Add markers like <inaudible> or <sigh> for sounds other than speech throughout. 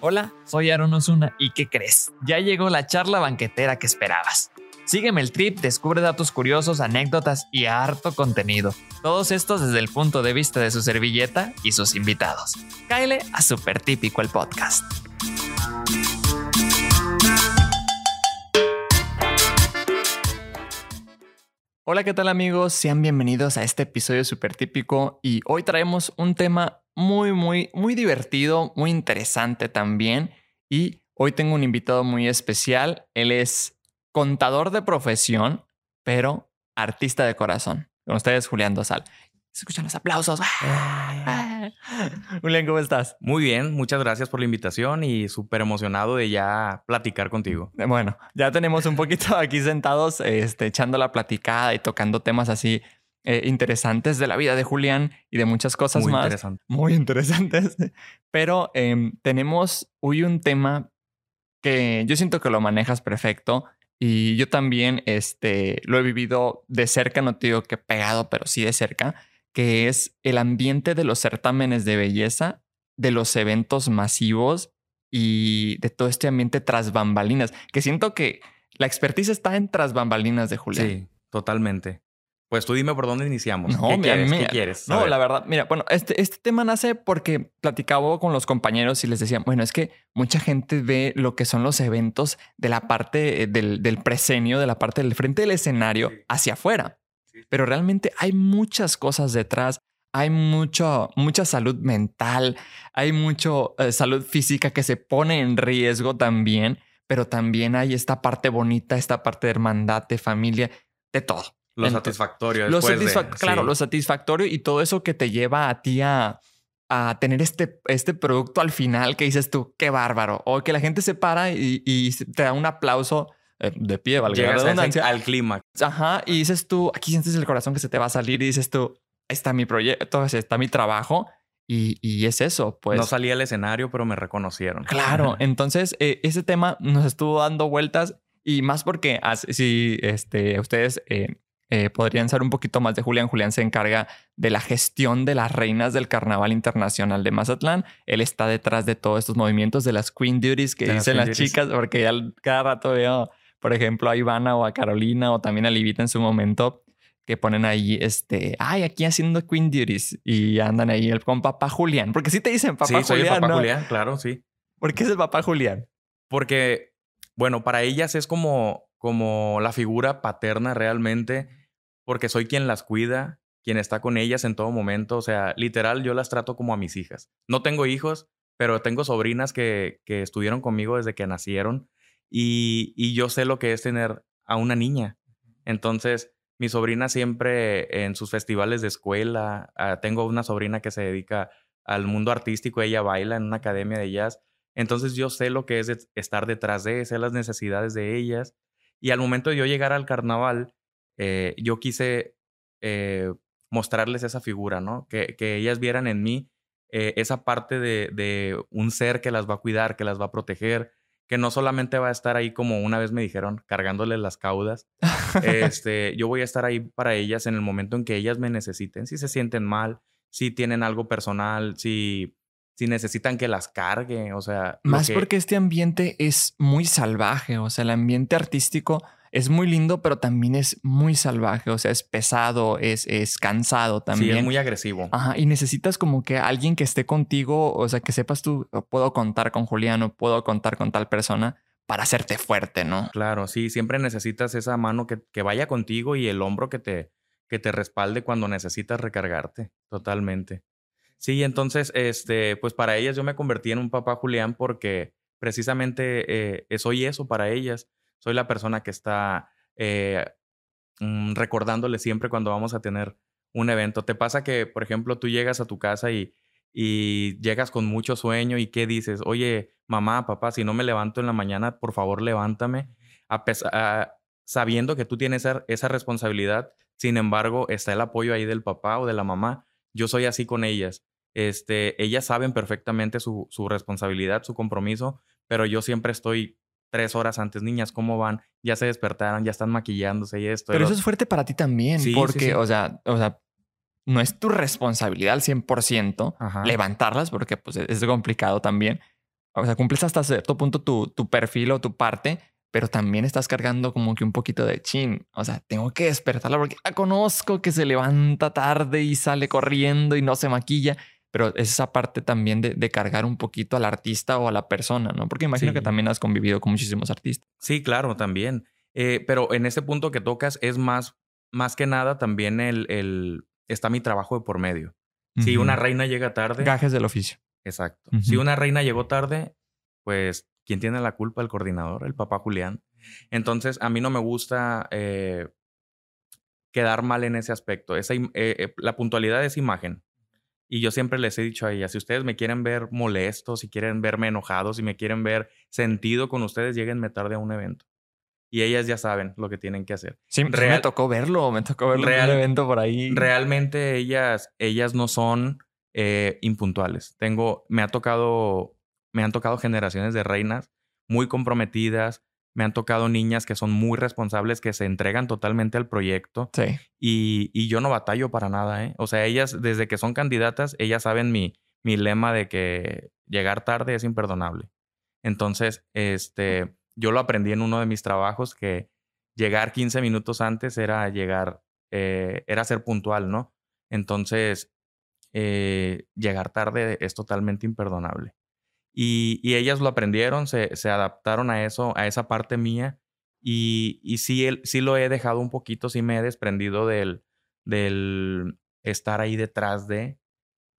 Hola, soy Aaron Osuna y ¿qué crees? Ya llegó la charla banquetera que esperabas. Sígueme el trip, descubre datos curiosos, anécdotas y harto contenido. Todos estos desde el punto de vista de su servilleta y sus invitados. Cáele a Super Típico el podcast. Hola, ¿qué tal amigos? Sean bienvenidos a este episodio super típico y hoy traemos un tema muy, muy, muy divertido, muy interesante también. Y hoy tengo un invitado muy especial. Él es contador de profesión, pero artista de corazón. Con ustedes, Julián Dosal. Se escuchan los aplausos. <laughs> Julián, ¿cómo estás? Muy bien, muchas gracias por la invitación y súper emocionado de ya platicar contigo. Bueno, ya tenemos un poquito <laughs> aquí sentados, este, echando la platicada y tocando temas así eh, interesantes de la vida de Julián y de muchas cosas Muy más. interesante. Muy interesantes. <laughs> Pero em, tenemos hoy un tema que yo siento que lo manejas perfecto y yo también este, lo he vivido de cerca, no te digo que pegado, pero sí de cerca, que es el ambiente de los certámenes de belleza, de los eventos masivos y de todo este ambiente tras bambalinas, que siento que la expertise está en tras bambalinas de Julián. Sí, totalmente. Pues tú dime por dónde iniciamos. No, ¿Qué, mira, quieres? mira, ¿Qué quieres? A No, la verdad, mira, bueno, este, este tema nace porque platicaba con los compañeros y les decía, bueno, es que mucha gente ve lo que son los eventos de la parte eh, del, del presenio, de la parte del frente del escenario Sí. hacia afuera. Sí. Pero realmente hay muchas cosas detrás. Hay mucho, mucha salud mental, hay mucho eh, salud física que se pone en riesgo también, pero también hay esta parte bonita, esta parte de hermandad, de familia, de todo. Lo Entonces, satisfactorio. Lo después de- satisfac- claro, sí. lo satisfactorio y todo eso que te lleva a ti a, a tener este, este producto al final que dices tú, qué bárbaro. O que la gente se para y, y te da un aplauso eh, de pie, valga la redundancia. al clima. Ajá, y dices tú, aquí sientes el corazón que se te va a salir y dices tú, está mi proyecto, está mi trabajo y, y es eso, pues. no salí al escenario, pero me reconocieron. Claro, <laughs> entonces eh, ese tema nos estuvo dando vueltas y más porque si este, ustedes eh, eh, podrían saber un poquito más de Julián, Julián se encarga de la gestión de las reinas del Carnaval Internacional de Mazatlán. Él está detrás de todos estos movimientos de las Queen Duties que De las dicen las Duties. chicas, porque ya cada rato veo, por ejemplo, a Ivana o a Carolina o también a Livita en su momento que ponen ahí, este, ay, aquí haciendo Queen Duties y andan ahí el- con papá Julián, porque sí te dicen papá sí, soy el Julián, papá ¿no? Julián, claro, sí. ¿Por qué es el papá Julián? Porque, bueno, para ellas es como, como la figura paterna realmente, porque soy quien las cuida, quien está con ellas en todo momento. O sea, literal, yo las trato como a mis hijas. No tengo hijos, pero tengo sobrinas que, que estuvieron conmigo desde que nacieron y, y yo sé lo que es tener a una niña. Entonces, mi sobrina siempre en sus festivales de escuela, ah, tengo una sobrina que se dedica al mundo artístico, ella baila en una academia de jazz. Entonces yo sé lo que es estar detrás de, sé las necesidades de ellas. Y al momento de yo llegar al carnaval, eh, yo quise eh, mostrarles esa figura, ¿no? Que, que ellas vieran en mí eh, esa parte de, de un ser que las va a cuidar, que las va a proteger, que no solamente va a estar ahí como una vez me dijeron, cargándoles las caudas. <laughs> este, yo voy a estar ahí para ellas en el momento en que ellas me necesiten, si se sienten mal, si tienen algo personal, si, si necesitan que las cargue, o sea... Más que- porque este ambiente es muy salvaje, o sea, el ambiente artístico es muy lindo, pero también es muy salvaje, o sea, es pesado, es, es cansado Sí, también. es muy agresivo. Ajá, y necesitas como que alguien que esté contigo, o sea, que sepas tú, "Oh, puedo contar con Julián o puedo contar con tal persona para hacerte fuerte, ¿no? Claro, sí, siempre necesitas esa mano que, que vaya contigo y el hombro que te, que te respalde cuando necesitas recargarte, totalmente. Sí, entonces, este, pues para ellas yo me convertí en un papá Julián porque precisamente eh, soy eso para ellas. Soy la persona que está eh, mm, recordándole siempre cuando vamos a tener un evento. ¿Te pasa que, por ejemplo, tú llegas a tu casa y, llegas con mucho sueño y qué dices? Oye, mamá, papá, si no me levanto en la mañana, por favor, levántame. A pesa- a- sabiendo que tú tienes esa, responsabilidad, sin embargo, está el apoyo ahí del papá o de la mamá. Yo soy así con ellas. Este, ellas saben perfectamente su responsabilidad, su compromiso, pero yo siempre estoy tres horas antes, niñas, ¿cómo van? Ya se despertaron, ya están maquillándose y esto. Pero eso es fuerte para ti también, Sí, sí, porque, sí. o sea, o sea, no es tu responsabilidad al 100% Ajá. levantarlas porque pues es complicado también. O sea, cumples hasta cierto punto tu, tu perfil o tu parte, pero también estás cargando como que un poquito de chin. O sea, tengo que despertarla porque la conozco que se levanta tarde y sale corriendo y no se maquilla. Pero es esa parte también de, de cargar un poquito al artista o a la persona, ¿no? Porque imagino Sí. que también has convivido con muchísimos artistas. Sí, claro, también. Eh, pero en ese punto que tocas es más, más que nada también el, el está mi trabajo de por medio. Si una reina llega tarde, Gajes del oficio. exacto. Si una reina llegó tarde, pues ¿quién tiene la culpa? El coordinador, el papá Julián. Entonces, a mí no me gusta eh, quedar mal en ese aspecto. Esa, eh, la puntualidad es imagen. Y yo siempre les he dicho a ellas, si ustedes me quieren ver molesto, si quieren verme enojado, si me quieren ver sentido con ustedes, lleguenme tarde a un evento. Y ellas ya saben lo que tienen que hacer. Sí, me tocó verlo, me tocó verlo Real- en un evento por ahí. Realmente ellas, ellas no son eh, impuntuales. Tengo, me ha tocado, me han tocado generaciones de reinas muy comprometidas, me han tocado niñas que son muy responsables, que se entregan totalmente al proyecto Sí. y, y yo no batallo para nada, ¿eh? O sea, ellas, desde que son candidatas, ellas saben mi, mi lema de que llegar tarde es imperdonable. Entonces, este, yo lo aprendí en uno de mis trabajos que llegar 15 minutos antes era llegar, eh, era ser puntual, ¿no? Entonces, eh, llegar tarde es totalmente imperdonable. Y, y ellas lo aprendieron, se, se adaptaron a eso, a esa parte mía. Y, y sí, el- sí lo he dejado un poquito, sí me he desprendido del, del estar ahí detrás de,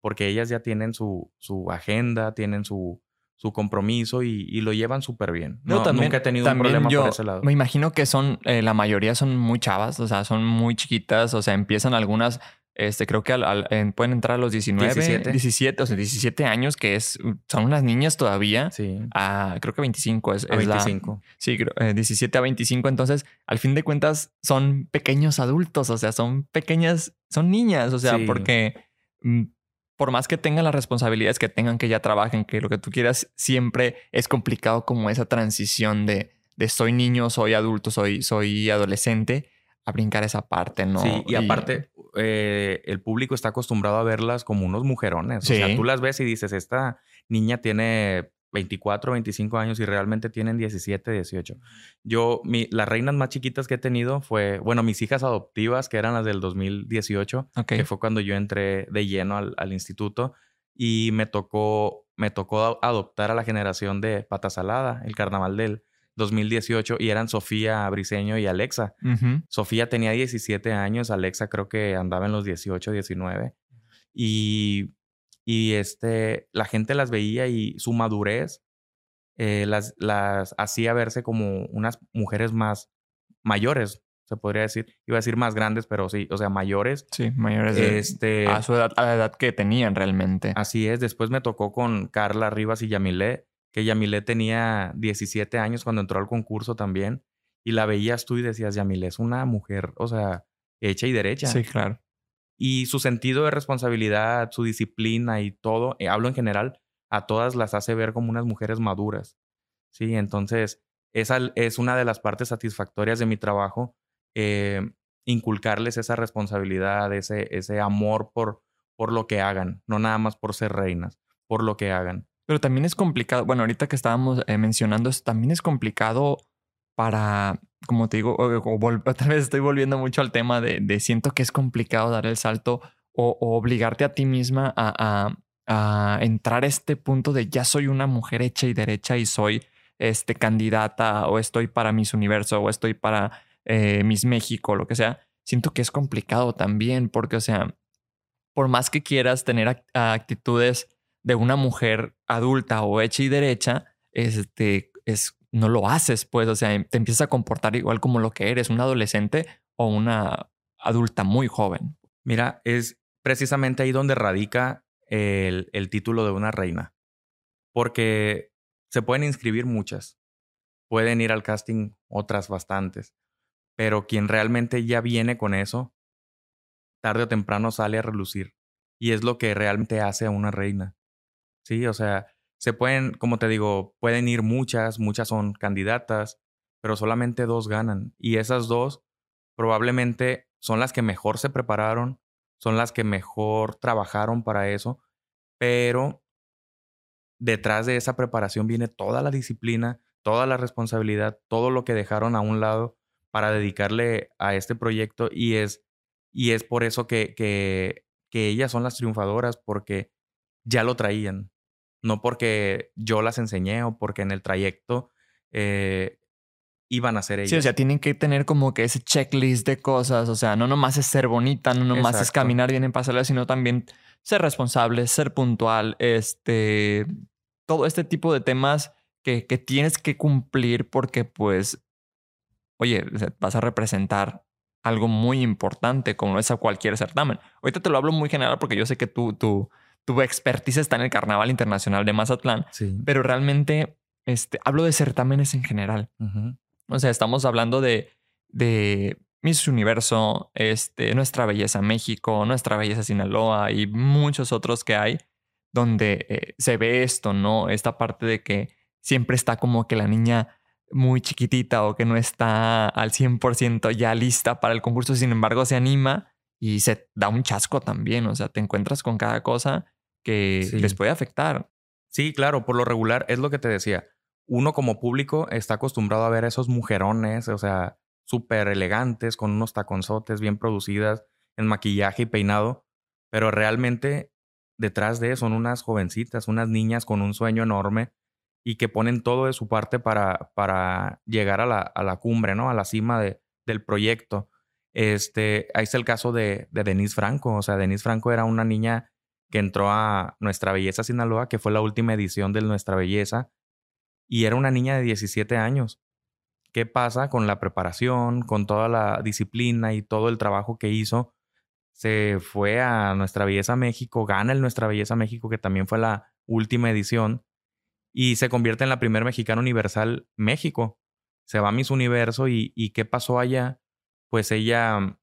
porque ellas ya tienen su, su agenda, tienen su, su compromiso y, y lo llevan súper bien. No, también- nunca he tenido un problema yo por ese lado. Me imagino que son, eh, la mayoría son muy chavas, o sea, son muy chiquitas, o sea, empiezan algunas, este, creo que al- al- en- pueden entrar a los 19, 17. 17, o sea, 17 años, que es, son unas niñas todavía. Sí, A, creo que 25 es, a es la- 25. sí, creo, eh, 17 a 25. Entonces, al fin de cuentas, son pequeños adultos, o sea, son pequeñas, son niñas, o sea, Sí. porque mm, por más que tengan las responsabilidades que tengan, que ya trabajen, que lo que tú quieras, siempre es complicado como esa transición de, de soy niño, soy adulto, soy, soy adolescente, a brincar esa parte, ¿no? Sí, y aparte, eh, el público está acostumbrado a verlas como unos mujerones. O sea, tú las ves y dices, esta niña tiene 24, 25 años y realmente tienen 17, 18. Yo, mi, las reinas más chiquitas que he tenido fue, bueno, mis hijas adoptivas, que eran las del 2018, Ok. que fue cuando yo entré de lleno al, al instituto y me tocó, me tocó adoptar a la generación de Pata Salada, el carnaval del 2018, y eran Sofía Briseño y Alexa. Sofía tenía 17 años, Alexa creo que andaba en los 18, 19. Y, y este, la gente las veía y su madurez eh, las, las hacía verse como unas mujeres más mayores, se podría decir. Iba a decir más grandes, pero sí, o sea, mayores. Sí, mayores Este, a su edad, a la edad que tenían realmente. Así es. Después me tocó con Carla Rivas y Yamilé, que Yamilé tenía 17 años cuando entró al concurso también. Y la veías tú y decías, Yamilé es una mujer, o sea, hecha y derecha. Sí, claro. Y su sentido de responsabilidad, su disciplina y todo, eh, hablo en general, a todas las hace ver como unas mujeres maduras. Sí, entonces, esa es una de las partes satisfactorias de mi trabajo, eh, inculcarles esa responsabilidad, ese, ese amor por, por lo que hagan, no nada más por ser reinas, por lo que hagan. Pero también es complicado. Bueno, ahorita que estábamos eh, mencionando también es complicado para, como te digo, o, o <laughs> otra vez estoy volviendo mucho al tema de, siento que es complicado dar el salto o, obligarte a ti misma a, entrar a este punto de ya soy una mujer hecha y derecha y soy este, candidata o estoy para Miss Universo o estoy para eh, Miss México, lo que sea. Siento que es complicado también porque, o sea, por más que quieras tener act- actitudes de una mujer adulta o hecha y derecha, este, es, no lo haces, pues, o sea, te empiezas a comportar igual como lo que eres, un adolescente o una adulta muy joven. Mira, es precisamente ahí donde radica el, el título de una reina. Porque se pueden inscribir muchas. Pueden ir al casting otras bastantes. Pero quien realmente ya viene con eso, tarde o temprano sale a relucir. Y es lo que realmente hace a una reina. Sí, o sea, se pueden, como te digo, pueden ir muchas, muchas son candidatas, pero solamente dos ganan. Y esas dos probablemente son las que mejor se prepararon, son las que mejor trabajaron para eso, pero detrás de esa preparación viene toda la disciplina, toda la responsabilidad, todo lo que dejaron a un lado para dedicarle a este proyecto y es, y es por eso que, que, que ellas son las triunfadoras, porque ya lo traían, no porque yo las enseñé o porque en el trayecto eh, iban a ser ellas. Sí, o sea, tienen que tener como que ese checklist de cosas, o sea, no nomás es ser bonita, no nomás es caminar bien en pasarela, sino también ser responsable, ser puntual, este, todo este tipo de temas que, que tienes que cumplir porque pues, oye, vas a representar algo muy importante como es a cualquier certamen. Ahorita te lo hablo muy general porque yo sé que tú, tu expertise está en el Carnaval Internacional de Mazatlán, pero realmente este, hablo de certámenes en general. O sea, estamos hablando de, de Miss Universo, este, Nuestra Belleza México, Nuestra Belleza Sinaloa y muchos otros que hay donde eh, se ve esto, ¿no? Esta parte de que siempre está como que la niña muy chiquitita o que no está al 100% ya lista para el concurso, sin embargo se anima y se da un chasco también, o sea, te encuentras con cada cosa que les puede afectar. Sí, claro, por lo regular es lo que te decía. Uno como público está acostumbrado a ver a esos mujerones, o sea, súper elegantes, con unos taconzotes bien producidas, en maquillaje y peinado, pero realmente detrás de son unas jovencitas, unas niñas con un sueño enorme y que ponen todo de su parte para, para llegar a la, a la cumbre, ¿no? A la cima de, del proyecto. Este, ahí está el caso de, de Denise Franco. O sea, Denise Franco era una niña que entró a Nuestra Belleza Sinaloa, que fue la última edición de Nuestra Belleza, y era una niña de 17 años. ¿Qué pasa con la preparación, con toda la disciplina y todo el trabajo que hizo? se fue a Nuestra Belleza México, gana el Nuestra Belleza México, que también fue la última edición, y se convierte en la primer mexicana universal México. Se va a Miss Universo y, y ¿qué pasó allá? Pues ella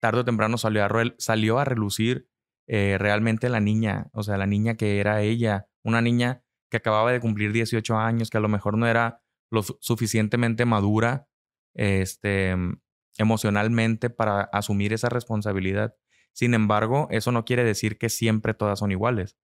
tarde o temprano salió a, salió a relucir eh, realmente la niña, o sea, la niña que era ella, una niña que acababa de cumplir 18 años, que a lo mejor no era lo suficientemente madura, este, emocionalmente para asumir esa responsabilidad. Sin embargo, eso no quiere decir que siempre todas son iguales.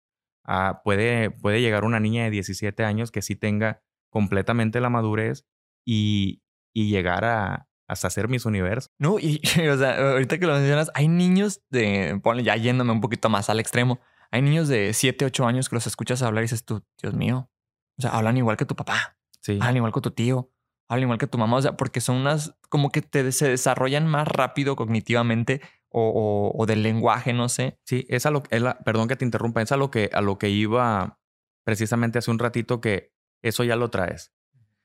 Ah, puede, puede llegar una niña de 17 años que sí tenga completamente la madurez y, y llegar a, hasta ser mis universo. No, <laughs> y o sea, ahorita que lo mencionas, hay niños de, ponle ya yéndome un poquito más al extremo, hay niños de 7, 8 años que los escuchas hablar y dices tú, Dios mío, o sea, hablan igual que tu papá, sí. hablan igual que tu tío, al igual que tu mamá, o sea, porque son unas como que te, se desarrollan más rápido cognitivamente o, del lenguaje, no sé. Sí, es a lo es la, perdón que te interrumpa, es a lo que, a lo que iba precisamente hace un ratito que eso ya lo traes.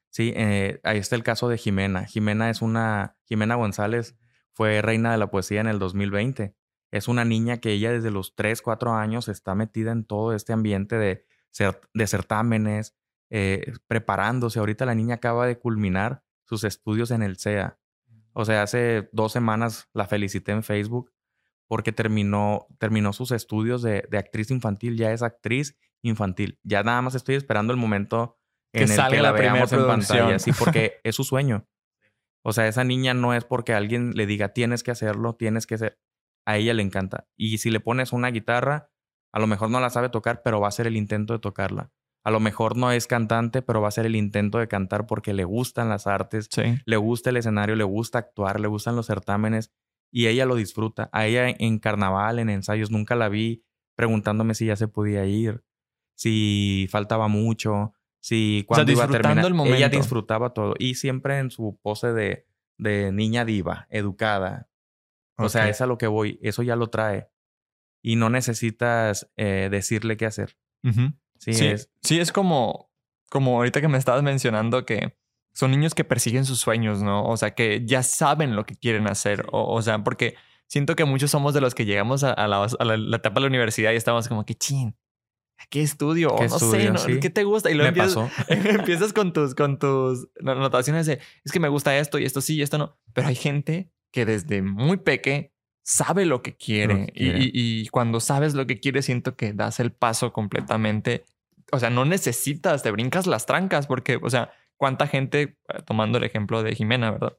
Sí, eh, ahí está el caso de Jimena. Jimena es una, Jimena González fue reina de la poesía en el 2020. Es una niña que ella desde los 3, 4 años está metida en todo este ambiente de, de certámenes, eh, preparándose. Ahorita la niña acaba de culminar sus estudios en el CEA. O sea, hace dos semanas la felicité en Facebook porque terminó, terminó sus estudios de, actriz infantil. Ya es actriz infantil. Ya nada más estoy esperando el momento en el que la, veamos en pantalla. Sí, porque <laughs> es su sueño. O sea, esa niña no es porque alguien le diga tienes que hacerlo, tienes que hacer. A ella le encanta. Y si le pones una guitarra, a lo mejor no la sabe tocar, pero va a hacer el intento de tocarla. A lo mejor no es cantante, pero va a ser el intento de cantar porque le gustan las artes, le gusta el escenario, le gusta actuar, le gustan los certámenes y ella lo disfruta. A ella en carnaval, en ensayos, nunca la vi preguntándome si ya se podía ir, si faltaba mucho, si cuando iba a terminar. El momento. Ella disfrutaba todo y siempre en su pose de, de niña diva, educada. O sea, es a lo que voy. Eso ya lo trae. Y no necesitas eh, decirle qué hacer. Sí, es. sí, es como, como ahorita que me estabas mencionando que son niños que persiguen sus sueños, ¿no? O sea, que ya saben lo que quieren hacer. O, sea, porque siento que muchos somos de los que llegamos a, la, etapa de la universidad y estamos como que, chin, ¿qué estudio? ¿Qué no sé, ¿no? ¿qué te gusta? Y luego empiezas, <laughs> empiezas, con tus, con tus anotaciones de, es que me gusta esto y esto sí y esto no. Pero hay gente que desde muy peque sabe lo que quiere. Y, cuando sabes lo que quiere, siento que das el paso completamente. O sea, no necesitas, te brincas las trancas, porque, o sea, cuánta gente, eh, tomando el ejemplo de Jimena, ¿verdad?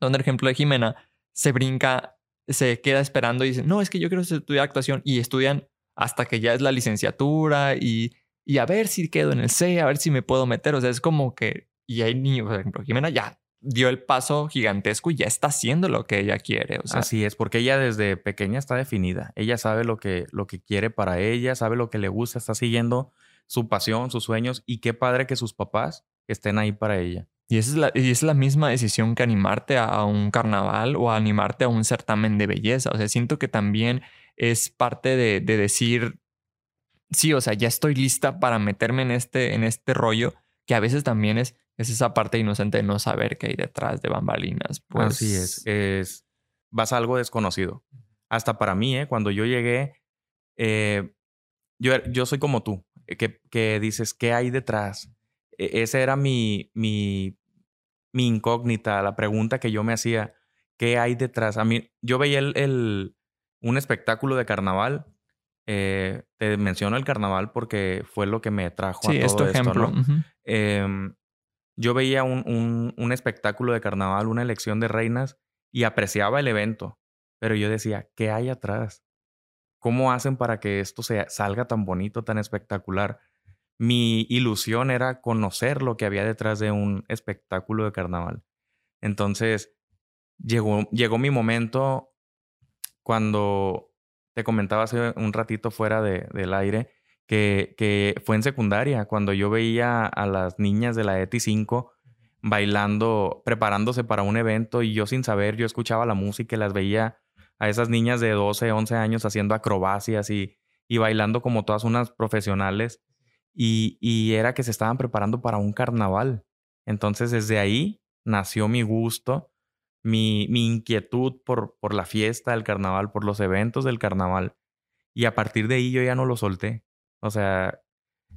Donde el ejemplo de Jimena se brinca se queda esperando y dice, no, es que yo quiero estudiar actuación y estudian hasta que ya es la licenciatura y, y a ver si quedo en el C, a ver si me puedo meter. O sea, es como que, y hay niños, por ejemplo, Jimena ya dio el paso gigantesco y ya está haciendo lo que ella quiere. O sea, Así es, porque ella desde pequeña está definida. Ella sabe lo que, lo que quiere para ella, sabe lo que le gusta, está siguiendo su pasión, sus sueños y qué padre que sus papás estén ahí para ella. Y esa es la, y es la misma decisión que animarte a un carnaval o animarte a un certamen de belleza. O sea, siento que también es parte de, de decir, sí, o sea, ya estoy lista para meterme en este, en este rollo, que a veces también es, es esa parte inocente de no saber qué hay detrás de bambalinas. Pues, Así es, es, vas a algo desconocido. Hasta para mí, ¿eh? cuando yo llegué, eh, yo, yo soy como tú, eh, que, que dices, ¿qué hay detrás? E, esa era mi, mi, mi incógnita, la pregunta que yo me hacía, ¿qué hay detrás? A mí, yo veía el, el un espectáculo de carnaval. Eh, te menciono el carnaval porque fue lo que me trajo sí, a todo es tu esto, ejemplo. Em, yo veía un, un, un espectáculo de carnaval, una elección de reinas y apreciaba el evento, pero yo decía, ¿qué hay atrás? ¿Cómo hacen para que esto se, salga tan bonito, tan espectacular? Mi ilusión era conocer lo que había detrás de un espectáculo de carnaval. Entonces, llegó, llegó mi momento cuando te comentaba hace un ratito fuera de, del aire que, que fue en secundaria, cuando yo veía a las niñas de la ETI 5 bailando, preparándose para un evento y yo sin saber, yo escuchaba la música y las veía a esas niñas de 12, 11 años haciendo acrobacias y, y bailando como todas unas profesionales y, y era que se estaban preparando para un carnaval. Entonces desde ahí nació mi gusto, mi, mi inquietud por, por la fiesta del carnaval, por los eventos del carnaval. Y a partir de ahí yo ya no lo solté. O sea,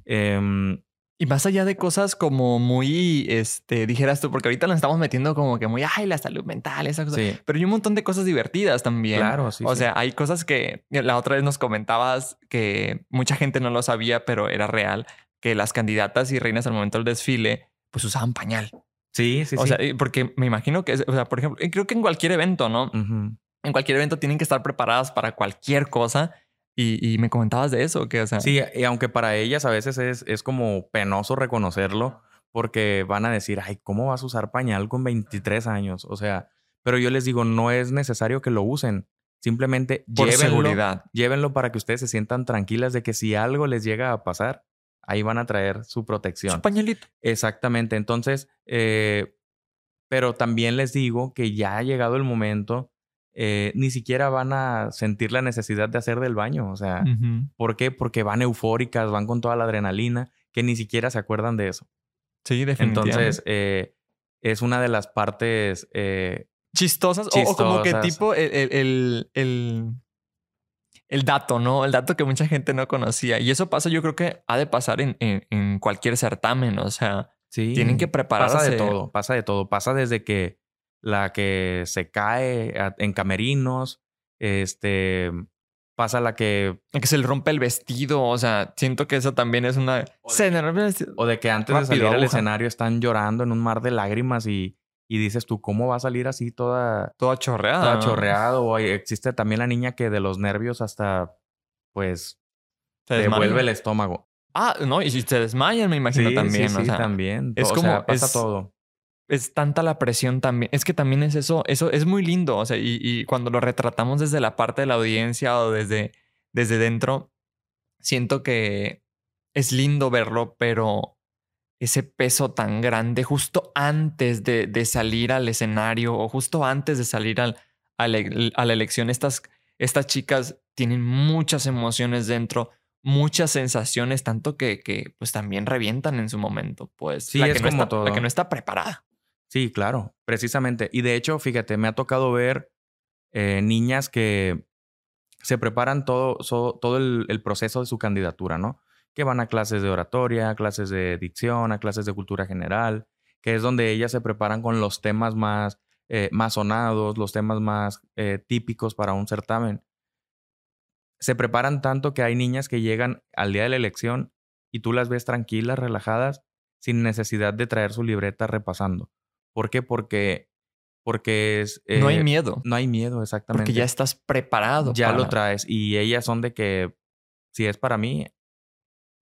em, Y más allá de cosas como muy, este, dijeras tú, porque ahorita nos estamos metiendo como que muy, ay, la salud mental, esa cosa. sí, Pero hay un montón de cosas divertidas también. claro, sí. o sí. sea, hay cosas que la otra vez nos comentabas que mucha gente no lo sabía, pero era real, que las candidatas y reinas al momento del desfile, pues usaban pañal. Sí, sí, o sí. sea, porque me imagino que, o sea, por ejemplo, creo que en cualquier evento, ¿no? En cualquier evento tienen que estar preparadas para cualquier cosa. Y, y me comentabas de eso, que, o sea, Sí, y aunque para ellas a veces es, es como penoso reconocerlo, porque van a decir, ay, ¿cómo vas a usar pañal con 23 años? O sea, pero yo les digo, no es necesario que lo usen. Simplemente por llévenlo, seguridad. llévenlo para que ustedes se sientan tranquilas de que si algo les llega a pasar, ahí van a traer su protección. Su pañalito. Exactamente. Entonces, eh, pero también les digo que ya ha llegado el momento, eh, ni siquiera van a sentir la necesidad de hacer del baño. O sea. ¿por qué? Porque van eufóricas, van con toda la adrenalina, que ni siquiera se acuerdan de eso. Sí, definitivamente. Entonces, eh, es una de las partes. eh, chistosas, o- O, como que tipo el, el, el, el- el dato, ¿no? El dato que mucha gente no conocía. Y eso pasa, yo creo que ha de pasar en, en, en cualquier certamen. O sea, sí, tienen que prepararse. Pasa de todo, pasa de todo. Pasa desde que la que se cae en camerinos, este, pasa la que Que se le rompe el vestido. O sea, siento que eso también es una. O de Se que- le rompe el vestido. O de que antes de salir al escenario están llorando en un mar de lágrimas y, y dices tú, ¿cómo va a salir así toda, Toda chorreada. toda chorreado? O existe también la niña que de los nervios hasta, pues, Se te desmaya. vuelve el estómago. Ah, no, y si se desmayan, me imagino también. Sí, o sí, sea, también. es o como- sea, pasa es- todo. es tanta la presión también. Es que también es eso, eso es muy lindo. O sea, y, y cuando lo retratamos desde la parte de la audiencia o desde, desde dentro, siento que es lindo verlo, pero ese peso tan grande justo antes de, de salir al escenario o justo antes de salir al, al e- a la elección, estas, estas chicas tienen muchas emociones dentro. Muchas sensaciones, tanto que, que pues también revientan en su momento. Pues Sí, la, es que no como está, la que no está preparada. Sí, claro, precisamente. Y de hecho, fíjate, me ha tocado ver eh, niñas que se preparan todo, so- todo el, el proceso de su candidatura, ¿no? Que van a clases de oratoria, a clases de dicción, a clases de cultura general, que es donde ellas se preparan con los temas más, eh, más sonados, los temas más eh, típicos para un certamen. Se preparan tanto que hay niñas que llegan al día de la elección y tú las ves tranquilas, relajadas, sin necesidad de traer su libreta repasando. ¿Por qué? Porque Porque es... no hay eh, miedo. No hay miedo, exactamente. Porque ya estás preparado. Ya lo traes. Y ellas son de que si es para mí,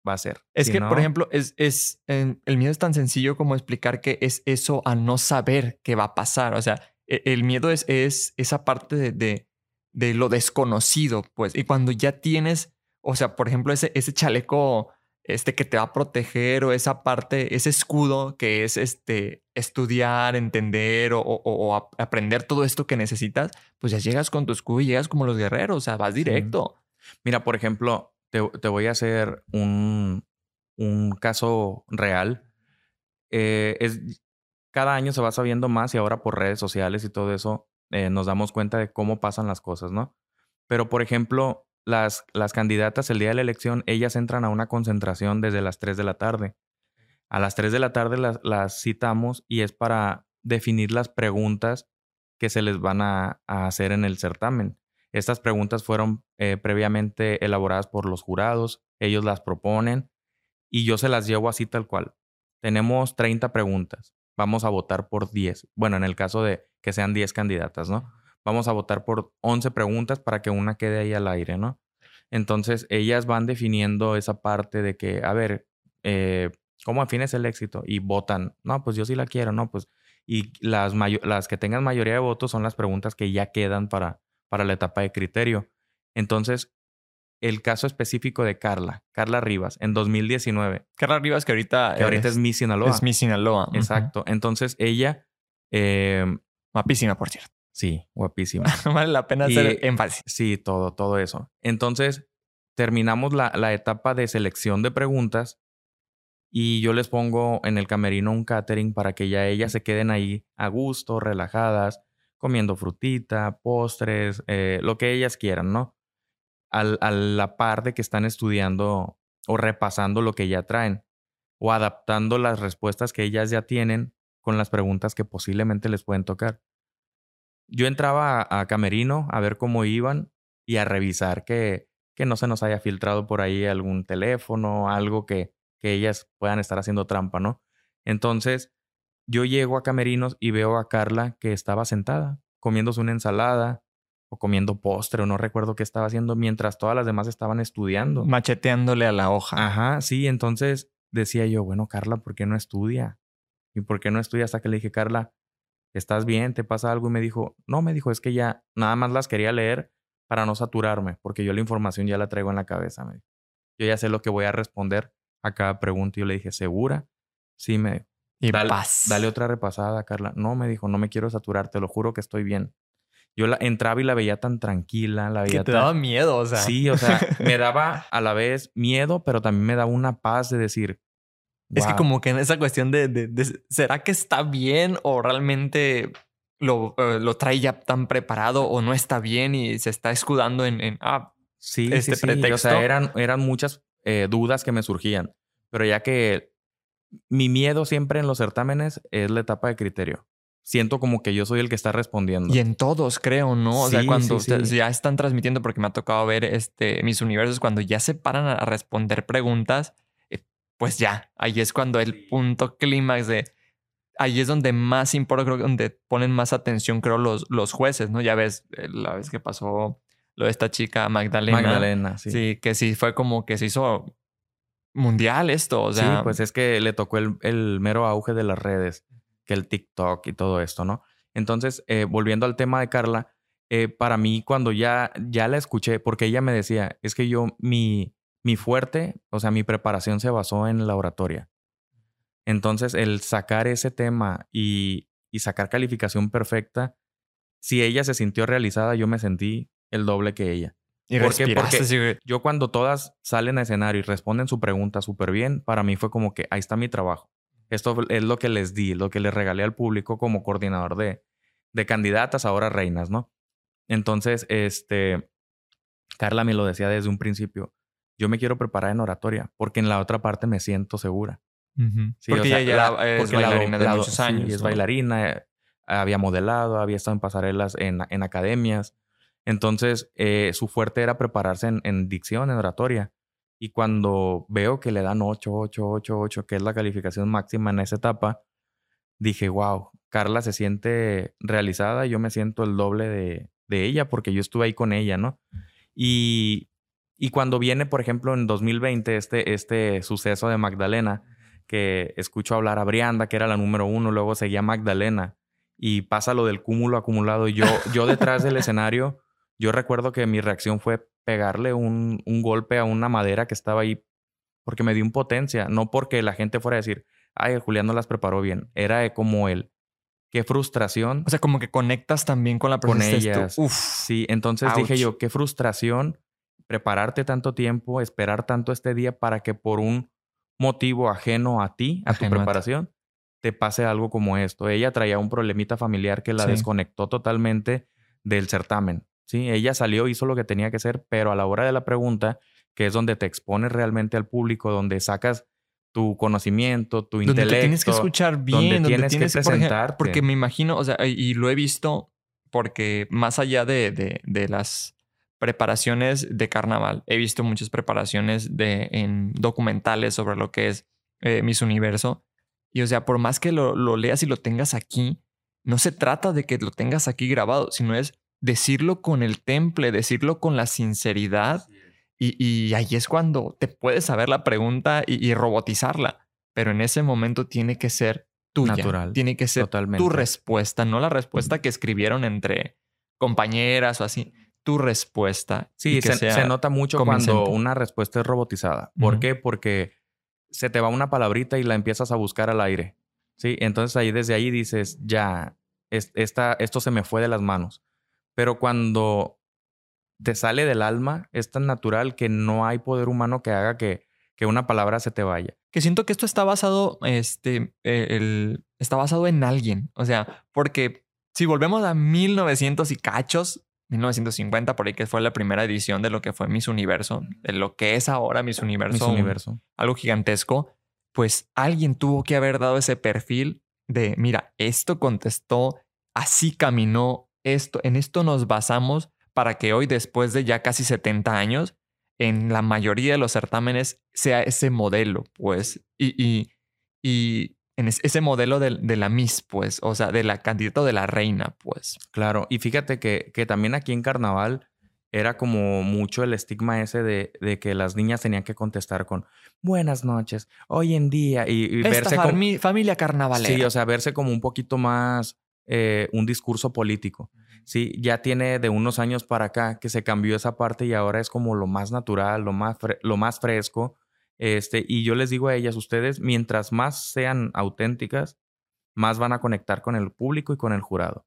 va a ser. Es Si que, no, por ejemplo, es, es eh, el miedo es tan sencillo como explicar que es eso a no saber qué va a pasar. O sea, e- el miedo es, es esa parte de, de, de lo desconocido, pues. Y cuando ya tienes, o sea, por ejemplo, ese, ese chaleco este que te va a proteger o esa parte, ese escudo que es este estudiar, entender o, o- o ap- aprender todo esto que necesitas, pues ya llegas con tu escudo y llegas como los guerreros, o sea, vas directo. Mira, por ejemplo, te, te voy a hacer un, un caso real. Eh, es, cada año se va sabiendo más y ahora por redes sociales y todo eso eh, nos damos cuenta de cómo pasan las cosas, ¿no? Pero, por ejemplo, las, las candidatas el día de la elección, ellas entran a una concentración desde las 3 de la tarde. A las 3 de la tarde las, las citamos y es para definir las preguntas que se les van a, a hacer en el certamen. Estas preguntas fueron eh, previamente elaboradas por los jurados, ellos las proponen y yo se las llevo así tal cual. Tenemos 30 preguntas, vamos a votar por 10. Bueno, en el caso de que sean 10 candidatas, ¿no? Vamos a votar por 11 preguntas para que una quede ahí al aire, ¿no? Entonces, ellas van definiendo esa parte de que, a ver, eh, ¿cómo defines el éxito? Y votan, no, pues yo sí la quiero, ¿no? Pues, y las, las que tengan mayoría de votos son las preguntas que ya quedan para, para la etapa de criterio. Entonces, el caso específico de Carla, Carla Rivas, en 2019, Carla Rivas, que ahorita, que ahorita es Miss Sinaloa. es Miss Sinaloa. Exacto. Entonces, ella, eh, Guapísima, por cierto. sí, guapísima. <laughs> vale la pena Y- hacer énfasis. Sí, todo, todo eso. Entonces, terminamos la, la etapa de selección de preguntas y yo les pongo en el camerino un catering para que ya ellas se queden ahí a gusto, relajadas, comiendo frutita, postres, eh, lo que ellas quieran, ¿no? Al- a la par de que están estudiando o repasando lo que ya traen o adaptando las respuestas que ellas ya tienen con las preguntas que posiblemente les pueden tocar. Yo entraba a, a Camerino a ver cómo iban y a revisar que, que no se nos haya filtrado por ahí algún teléfono, algo que, que ellas puedan estar haciendo trampa, ¿no? Entonces, yo llego a Camerinos y veo a Carla que estaba sentada, comiéndose una ensalada o comiendo postre o no recuerdo qué estaba haciendo mientras todas las demás estaban estudiando. Macheteándole a la hoja. Ajá, sí, entonces decía yo, bueno, Carla, ¿por qué no estudia? ¿Y por qué no estudia? Hasta que le dije, Carla, ¿estás bien? ¿Te pasa algo? Y me dijo, no, me dijo, es que ya nada más las quería leer para no saturarme, porque yo la información ya la traigo en la cabeza. Me dijo. Yo ya sé lo que voy a responder a cada pregunta. Y yo le dije, ¿segura? Sí, me dijo. Y Dale, paz. dale otra repasada, Carla. No, me dijo, no me quiero saturar, te lo juro que estoy bien. Yo la entraba y la veía tan tranquila, la Que veía te tan... daba miedo, o sea. Sí, o sea, me <laughs> daba a la vez miedo, pero también me daba una paz de decir. Es que como que en esa cuestión de, de- de- ¿será que está bien o realmente lo, eh, lo trae ya tan preparado o no está bien y se está escudando en, en, ah, Sí, este sí, sí. O pretexto. sea, eran, eran muchas eh, dudas que me surgían. Pero ya que mi miedo siempre en los certámenes es la etapa de criterio. Siento como que yo soy el que está respondiendo. y en todos creo, ¿no? O sea, cuando sí, sí. ustedes ya están transmitiendo, porque me ha tocado ver este, mis universos, cuando ya se paran a responder preguntas, eh, pues ya, ahí es cuando el punto clímax de... Ahí es donde más importa, creo que donde ponen más atención, creo, los, los jueces, ¿no? Ya ves, eh, la vez que pasó lo de esta chica Magdalena. Magdalena, sí. Sí. que sí fue como que se hizo mundial esto. O Sí, sea, pues es que le tocó el, el mero auge de las redes, que el TikTok y todo esto, ¿no? Entonces, eh, volviendo al tema de Carla, eh, para mí cuando ya, ya la escuché, porque ella me decía, es que yo, mi, mi fuerte, o sea, mi preparación se basó en la oratoria. Entonces, el sacar ese tema y, y sacar calificación perfecta, si ella se sintió realizada, yo me sentí el doble que ella. Y ¿por qué? Porque- güey. Yo cuando todas salen a escenario y responden su pregunta súper bien, para mí fue como que ahí está mi trabajo. Esto es lo que les di, lo que les regalé al público como coordinador de, de candidatas, ahora reinas, ¿no? Entonces, este, Carla me lo decía desde un principio, yo me quiero preparar en oratoria porque en la otra parte me siento segura. Sí, porque o sea, ella la- es porque la bailarina de la muchos sí, años. es ¿no? bailarina, eh, había modelado, había estado en pasarelas en, en academias. Entonces, eh, su fuerte era prepararse en, dicción, en oratoria. Y cuando veo que le dan 8, 8, 8, 8, que es la calificación máxima en esa etapa, dije, wow, Carla se siente realizada, yo me siento el doble de, de ella porque yo estuve ahí con ella, ¿no? Y, y cuando viene, por ejemplo, en 2020 este, este suceso de Magdalena, que escucho hablar a Brianda, que era la número uno, luego seguía Magdalena y pasa lo del cúmulo acumulado. Yo, yo detrás del escenario, yo recuerdo que mi reacción fue pegarle un, un golpe a una madera que estaba ahí porque me dio impotencia, no porque la gente fuera a decir, ay, Julián no las preparó bien, era como el, qué frustración. O sea, como que conectas también con la persona. Con ellas. Uf. Sí, entonces dije yo, qué frustración prepararte tanto tiempo, esperar tanto este día para que por un motivo ajeno a ti, a tu preparación, te pase algo como esto. Ella traía un problemita familiar que la desconectó totalmente del certamen. ¿Sí? Ella salió, hizo lo que tenía que hacer, pero a la hora de la pregunta, que es donde te expones realmente al público, donde sacas tu conocimiento, tu donde intelecto. tienes que escuchar bien, donde tienes, que presentarte. porque me imagino, o sea, y lo he visto porque más allá de, de, de las preparaciones de carnaval. He visto muchas preparaciones de, en documentales sobre lo que es eh, Miss Universo. Y o sea, por más que lo, lo, leas y lo tengas aquí, no se trata de que lo tengas aquí grabado, sino es decirlo con el temple, decirlo con la sinceridad. Y, y ahí es cuando te puedes saber la pregunta y, robotizarla. Pero en ese momento tiene que ser tuya. Natural. Tiene que ser tu respuesta, no la respuesta que escribieron entre compañeras o así tu respuesta. Sí, se, nota mucho cuando una respuesta es robotizada. ¿Por qué? Porque se te va una palabrita y la empiezas a buscar al aire. Sí, entonces ahí desde ahí dices, ya, esta, esto se me fue de las manos. Pero cuando te sale del alma, es tan natural que no hay poder humano que haga que, que una palabra se te vaya. Que siento que esto está basado, este, eh, el, está basado en alguien. O sea, porque si volvemos a 1900 y cachos, 1950, por ahí que fue la primera edición de lo que fue Miss Universo, de lo que es ahora Miss Universo, Universo. algo gigantesco, pues alguien tuvo que haber dado ese perfil de, mira, esto contestó, así caminó, esto, en esto nos basamos para que hoy, después de ya casi 70 años, en la mayoría de los certámenes sea ese modelo, pues, y, y, y en ese modelo de, la Miss, pues, o sea, de la candidata de la reina, pues. Claro, y fíjate que, que también aquí en Carnaval era como mucho el estigma ese de, de, que las niñas tenían que contestar con buenas noches, hoy en día, y, verse como... familia carnavalera. Sí, o sea, verse como un poquito más eh, un discurso político. Sí, ya tiene de unos años para acá que se cambió esa parte y ahora es como lo más natural, lo más, lo más fresco este, y yo les digo a ellas, ustedes, mientras más sean auténticas, más van a conectar con el público y con el jurado.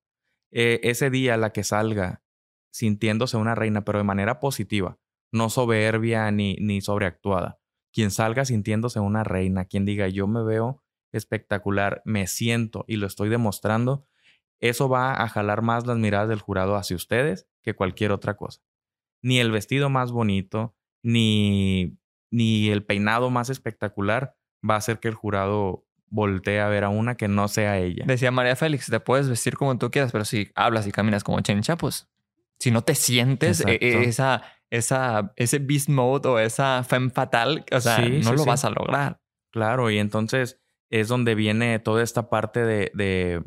Eh, ese día la que salga sintiéndose una reina, pero de manera positiva, no soberbia ni, ni sobreactuada. Quien salga sintiéndose una reina, quien diga yo me veo espectacular, me siento y lo estoy demostrando, eso va a jalar más las miradas del jurado hacia ustedes que cualquier otra cosa. Ni el vestido más bonito, ni ni el peinado más espectacular va a hacer que el jurado voltee a ver a una que no sea ella. Decía María Félix, te puedes vestir como tú quieras, pero si hablas y caminas como chencha, pues si no te sientes e, e, esa, esa, ese beast mode o esa femme fatal, o sea, no lo vas a lograr. Claro, y entonces es donde viene toda esta parte de, de,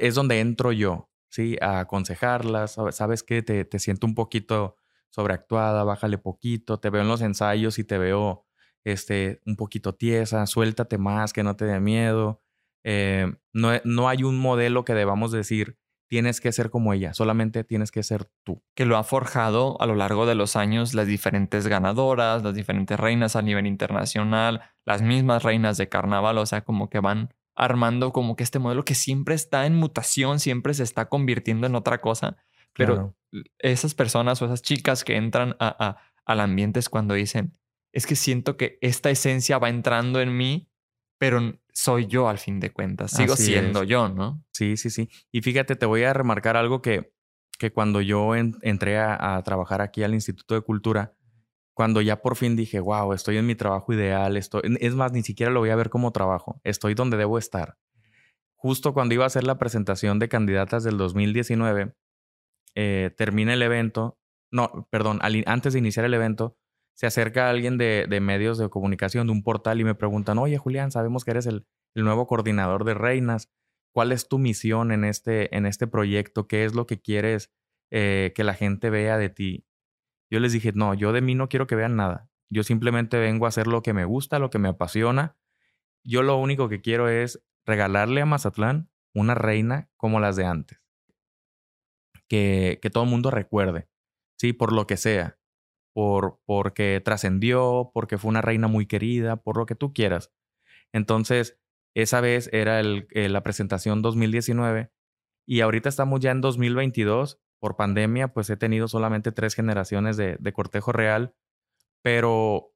es donde entro yo, ¿sí? A aconsejarlas, ¿sabes qué? Te, te siento un poquito sobreactuada, bájale poquito, te veo en los ensayos y te veo este, un poquito tiesa, suéltate más, que no te dé miedo. Eh, no, no hay un modelo que debamos decir, tienes que ser como ella, solamente tienes que ser tú. Que lo ha forjado a lo largo de los años las diferentes ganadoras, las diferentes reinas a nivel internacional, las mismas reinas de carnaval, o sea, como que van armando como que este modelo que siempre está en mutación, siempre se está convirtiendo en otra cosa, pero esas personas o esas chicas que entran a, al ambiente es cuando dicen, es que siento que esta esencia va entrando en mí, pero soy yo al fin de cuentas, sigo siendo yo, ¿no? Sí, sí, sí. Y fíjate, te voy a remarcar algo que, que cuando yo entré a, trabajar aquí al Instituto de Cultura, cuando ya por fin dije, wow, estoy en mi trabajo ideal, estoy, es más, ni siquiera lo voy a ver como trabajo, estoy donde debo estar. Justo cuando iba a hacer la presentación de candidatas del 2019, eh, termina el evento, no, perdón, antes de iniciar el evento, se acerca alguien de, medios de comunicación, de un portal, y me preguntan, oye Julián, sabemos que eres el, nuevo coordinador de reinas. ¿cuál es tu misión en este, en este proyecto? ¿Qué es lo que quieres eh, que la gente vea de ti? Yo les dije, no, yo de mí no quiero que vean nada. Yo simplemente vengo a hacer lo que me gusta, lo que me apasiona. Yo lo único que quiero es regalarle a Mazatlán una reina como las de antes. Que, que todo el mundo recuerde, ¿sí? Por lo que sea. Por, porque trascendió, porque fue una reina muy querida, por lo que tú quieras. Entonces, esa vez era el, eh, la presentación 2019 y ahorita estamos ya en 2022. Por pandemia, pues he tenido solamente tres generaciones de, cortejo real, pero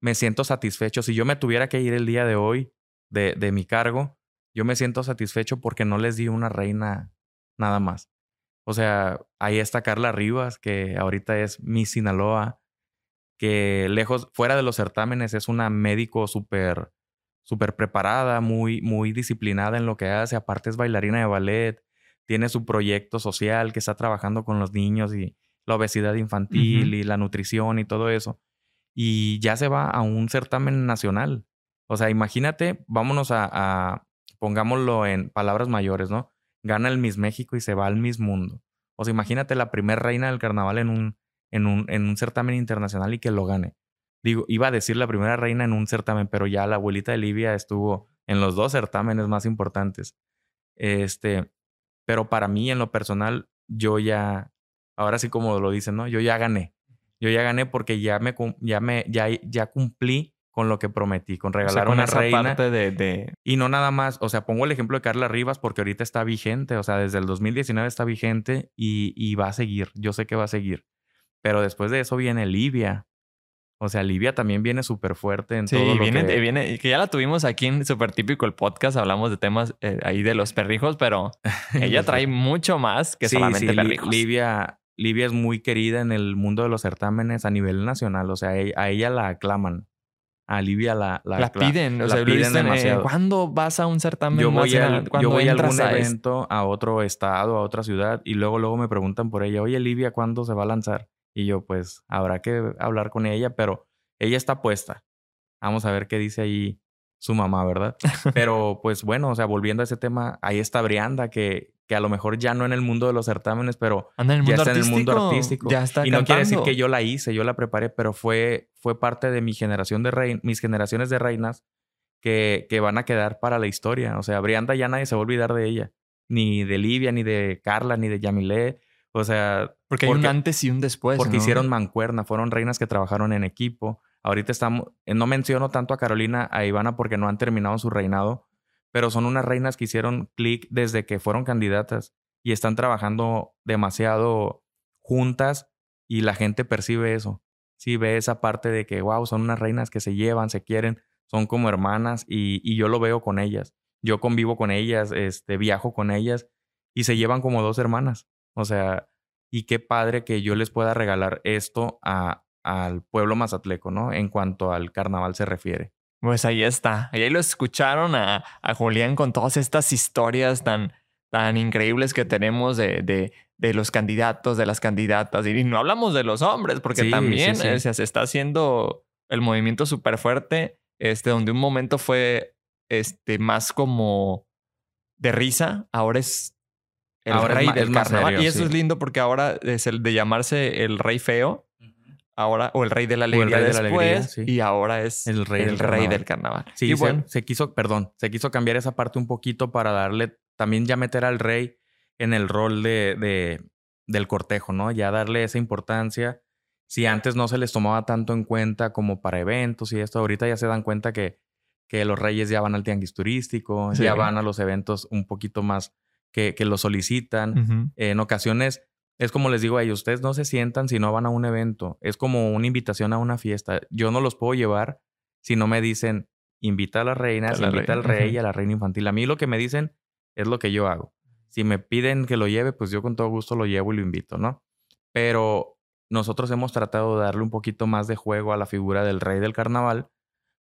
me siento satisfecho. Si yo me tuviera que ir el día de hoy de, mi cargo, yo me siento satisfecho porque no les di una reina nada más. O sea, ahí está Carla Rivas, que ahorita es Miss Sinaloa, que lejos, fuera de los certámenes, es una médico súper, súper preparada, muy, muy disciplinada en lo que hace. Aparte es bailarina de ballet, tiene su proyecto social que está trabajando con los niños y la obesidad infantil y la nutrición y todo eso. Y ya se va a un certamen nacional. O sea, imagínate, vámonos a pongámoslo en palabras mayores, ¿no? Gana el Miss México y se va al Miss Mundo. O sea, imagínate la primera reina del carnaval en un, en un, en un certamen internacional y que lo gane. Digo, iba a decir la primera reina en un certamen, pero ya la abuelita de Livia estuvo en los dos certámenes más importantes. Este, pero para mí, en lo personal, yo ya, ahora sí como lo dicen, ¿no? Yo ya gané. Yo ya gané porque ya me, ya me, ya, ya cumplí con lo que prometí, con regalar una reina. de, Y no nada más, o sea, pongo el ejemplo de Carla Rivas porque ahorita está vigente, o sea, desde el 2019 está vigente y, va a seguir, yo sé que va a seguir. Pero después de eso viene Livia. O sea, Livia también viene súper fuerte en todo lo viene, que... viene, que ya la tuvimos aquí en Súper Típico el podcast, hablamos de temas eh, ahí de los perrijos, pero <laughs> ella trae mucho más que solamente perrijos. Livia, Livia es muy querida en el mundo de los certámenes a nivel nacional, o sea, a ella la aclaman alivia la, la, la piden, o sea, piden eh, demasiado. ¿Cuándo vas a un certamen yo voy yo voy a algún evento a otro estado, a otra ciudad y luego luego me preguntan por ella, "Oye, Livia, ¿cuándo se va a lanzar?" Y yo, pues, habrá que hablar con ella, pero ella está puesta. Vamos a ver qué dice ahí su mamá, ¿verdad? Pero pues bueno, o sea, volviendo a ese tema, ahí está Brianda, que, que a lo mejor ya no en el mundo de los certámenes, pero ya está en el mundo artístico. Ya está y no quiere decir que yo la hice, yo la preparé, pero fue, fue parte de mi generación de reinas, mis generaciones de reinas que, que van a quedar para la historia. O sea, Brianda ya nadie se va a olvidar de ella. Ni de Livia, ni de Carla, ni de Yamilé. O sea... Porque hay un antes y un después. Porque hicieron mancuerna, fueron reinas que trabajaron en equipo. Ahorita estamos, eh, no menciono tanto a Carolina, a Ivana porque no han terminado su reinado, pero son unas reinas que hicieron clic desde que fueron candidatas y están trabajando demasiado juntas y la gente percibe eso. Sí, ve esa parte de que, wow, son unas reinas que se llevan, se quieren, son como hermanas y, y yo lo veo con ellas. Yo convivo con ellas, este, viajo con ellas y se llevan como dos hermanas. O sea, y qué padre que yo les pueda regalar esto a, al pueblo mazatleco, ¿no? En cuanto al carnaval se refiere. Pues ahí está. Ahí lo escucharon a, a Julián con todas estas historias tan, tan increíbles que tenemos de, de, de, los candidatos, de las candidatas. Y no hablamos de los hombres, porque también eh, se está haciendo el movimiento súper fuerte, este, donde un momento fue este, más como de risa, ahora es el rey del carnaval. y eso es lindo porque ahora es el de llamarse el rey feo ahora, o el rey de la alegría después, y ahora es el rey, del, rey del carnaval. Sí, bueno, se, quiso, perdón, se quiso cambiar esa parte un poquito para darle, también ya meter al rey en el rol de, de del cortejo, ¿no? Ya darle esa importancia. Si antes no se les tomaba tanto en cuenta como para eventos y esto, ahorita ya se dan cuenta que, que los reyes ya van al tianguis turístico, ya van a los eventos un poquito más que, que lo solicitan. En ocasiones es como les digo a ellos, ustedes no se sientan si no van a un evento. Es como una invitación a una fiesta. Yo no los puedo llevar si no me dicen, invita a las reinas, invita al rey y a la reina infantil. A mí lo que me dicen es lo que yo hago. Si me piden que lo lleve, pues yo con todo gusto lo llevo y lo invito, ¿no? Pero nosotros hemos tratado de darle un poquito más de juego a la figura del rey del carnaval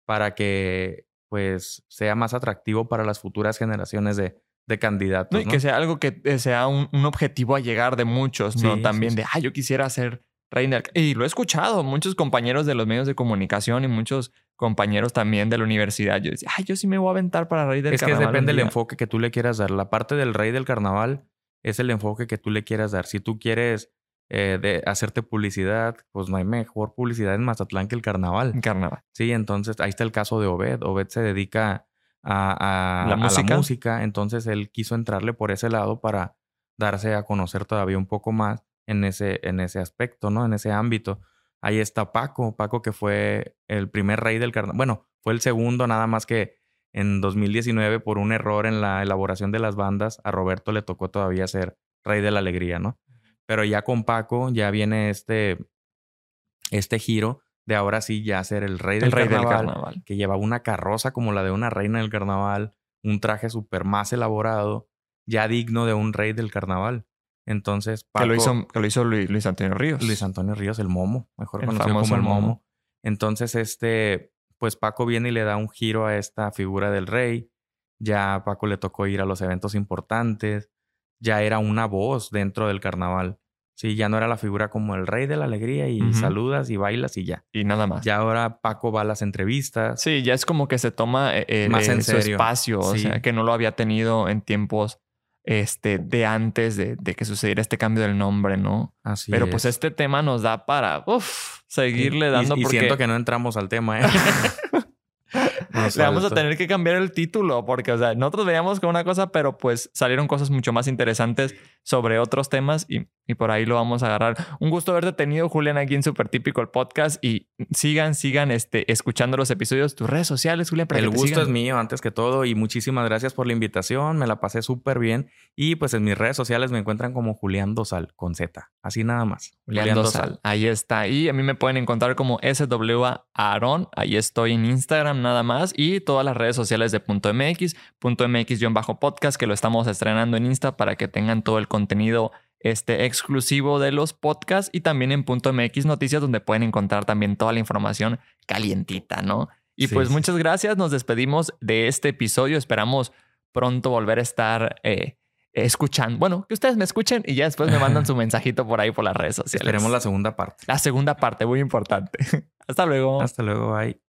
para que pues sea más atractivo para las futuras generaciones de, de candidatos. y que sea algo que sea un, objetivo a llegar de muchos, ¿no? También de, ah, yo quisiera ser Rey Y lo he escuchado, muchos compañeros de los medios de comunicación y muchos compañeros también de la universidad. Yo decía, ay, yo sí me voy a aventar para Rey del Carnaval. Es que depende del enfoque que tú le quieras dar. La parte del Rey del Carnaval es el enfoque que tú le quieras dar. Si tú quieres eh, de hacerte publicidad, pues no hay mejor publicidad en Mazatlán que el carnaval. Carnaval. Sí, entonces ahí está el caso de Obed. Obed se dedica a, ¿La, música? la música, entonces él quiso entrarle por ese lado para darse a conocer todavía un poco más en ese, en ese aspecto, ¿no? En ese ámbito. Ahí está Paco, Paco que fue el primer rey del carnaval. Bueno, fue el segundo, nada más que en 2019 por un error en la elaboración de las bandas, a Roberto le tocó todavía ser rey de la alegría, ¿no? Pero ya con Paco ya viene este, este giro de ahora sí ya ser el rey, del, carnaval, que lleva una carroza como la de una reina del carnaval, un traje súper más elaborado, ya digno de un rey del carnaval. Entonces, Paco, que lo hizo, que lo hizo Luis, Antonio Ríos. Luis Antonio Ríos, el Momo, mejor conocido como el Momo. Entonces, este, pues Paco viene y le da un giro a esta figura del rey. Ya a Paco le tocó ir a los eventos importantes. Ya era una voz dentro del carnaval. Sí, ya no era la figura como el rey de la alegría y saludas y bailas y ya. Y nada más. Ya ahora Paco va a las entrevistas. Sí, ya es como que se toma eh, más en su espacio, o sea, que no lo había tenido en tiempos este, de antes de, que sucediera este cambio del nombre, ¿no? Así Pero pues este tema nos da para seguirle dando. Y, y siento que no entramos al tema, ¿eh? <laughs> Le vamos a tener que cambiar el título porque, o sea, nosotros veíamos con una cosa, pero pues salieron cosas mucho más interesantes sobre otros temas y, y por ahí lo vamos a agarrar. Un gusto haberte tenido, Julián, aquí en Super Típico, el podcast y sigan, sigan este, escuchando los episodios, tus redes sociales, Julián. el gusto es mío antes que todo y muchísimas gracias por la invitación. Me la pasé súper bien y pues en mis redes sociales me encuentran como Julián Dosal con Z, así nada más. Julián, Dosal. Ahí está. Y a mí me pueden encontrar como SWA Aaron. Ahí estoy en Instagram nada más y todas las redes sociales de punto .mx, punto .mx-podcast que lo estamos estrenando en Insta para que tengan todo el contenido este, exclusivo de los podcasts y también en punto .mx Noticias donde pueden encontrar también toda la información calientita, ¿no? Y pues muchas gracias, nos despedimos de este episodio, esperamos pronto volver a estar eh, escuchando, bueno, que ustedes me escuchen y ya después me mandan su <laughs> mensajito por ahí por las redes sociales. Esperemos la segunda parte. La segunda parte, muy importante. <laughs> Hasta luego. Hasta luego, bye.